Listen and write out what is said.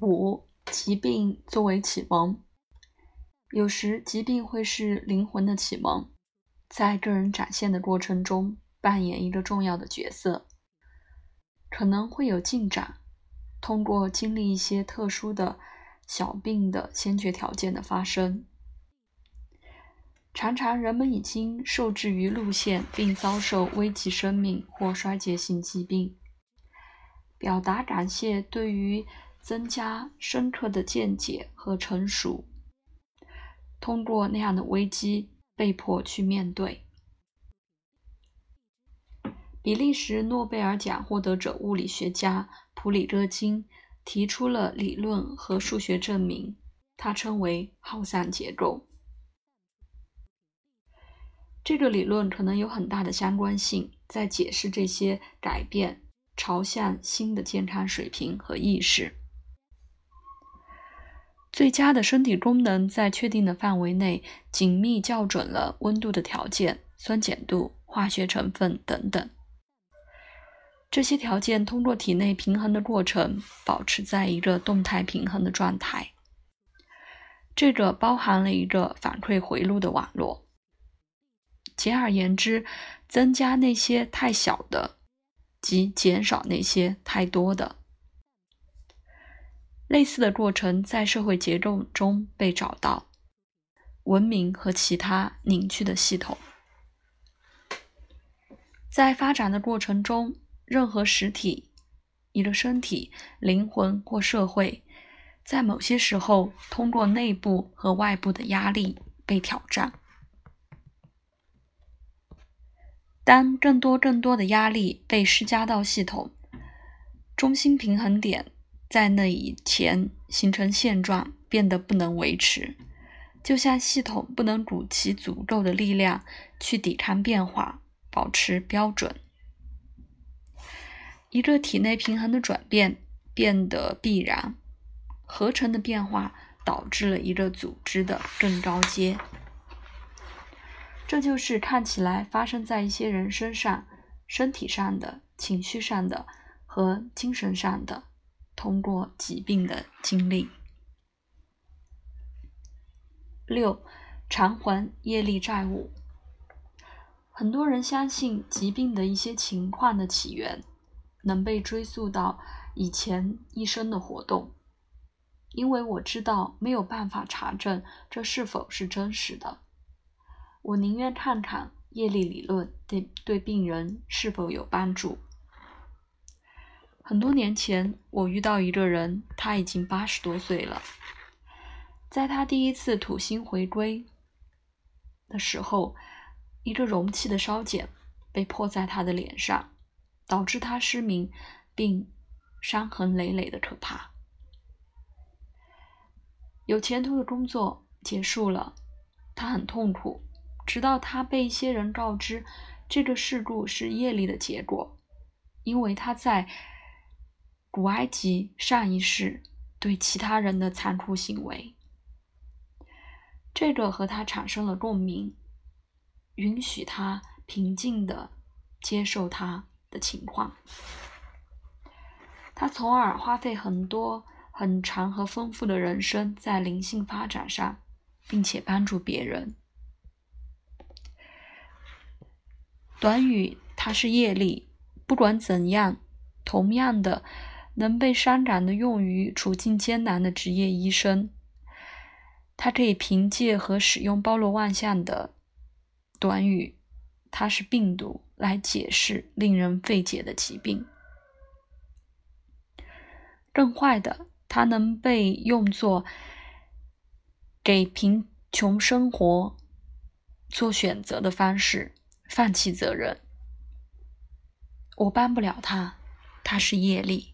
五、疾病作为启蒙，有时疾病会是灵魂的启蒙，在个人展现的过程中扮演一个重要的角色，可能会有进展。通过经历一些特殊的小病的先决条件的发生，常常人们已经受制于路线，并遭受危及生命或衰竭性疾病。表达感谢对于增加深刻的见解和成熟。通过那样的危机，被迫去面对。比利时诺贝尔奖获得者物理学家普里戈金提出了理论和数学证明，他称为耗散结构。这个理论可能有很大的相关性，在解释这些改变朝向新的健康水平和意识。最佳的身体功能在确定的范围内紧密校准了温度的条件、酸碱度、化学成分等等。这些条件通过体内平衡的过程，保持在一个动态平衡的状态。这个包含了一个反馈回路的网络。简而言之，增加那些太小的，及减少那些太多的。类似的过程在社会结构中被找到。文明和其他凝聚的系统，在发展的过程中。任何实体，一个身体、灵魂或社会，在某些时候通过内部和外部的压力被挑战。当更多更多的压力被施加到系统，中心平衡点在那以前形成现状，变得不能维持，就像系统不能鼓起足够的力量去抵抗变化，保持标准。一个体内平衡的转变变得必然，合成的变化导致了一个组织的更高阶。这就是看起来发生在一些人身上、身体上的、情绪上的和精神上的通过疾病的经历。六，偿还业力债务。很多人相信疾病的一些情况的起源。能被追溯到以前一生的活动，因为我知道没有办法查证这是否是真实的。我宁愿看看业力理论对对病人是否有帮助。很多年前，我遇到一个人，他已经八十多岁了。在他第一次土星回归的时候，一个容器的烧碱被泼在他的脸上。导致他失明，并伤痕累累的可怕。有前途的工作结束了，他很痛苦。直到他被一些人告知，这个事故是业力的结果，因为他在古埃及上一世对其他人的残酷行为。这个和他产生了共鸣，允许他平静的接受他。的情况，他从而花费很多、很长和丰富的人生在灵性发展上，并且帮助别人。短语，它是业力。不管怎样，同样的能被伤感的用于处境艰难的职业医生，他可以凭借和使用包罗万象的短语，它是病毒。来解释令人费解的疾病。更坏的，它能被用作给贫穷生活做选择的方式，放弃责任。我帮不了他，他是业力。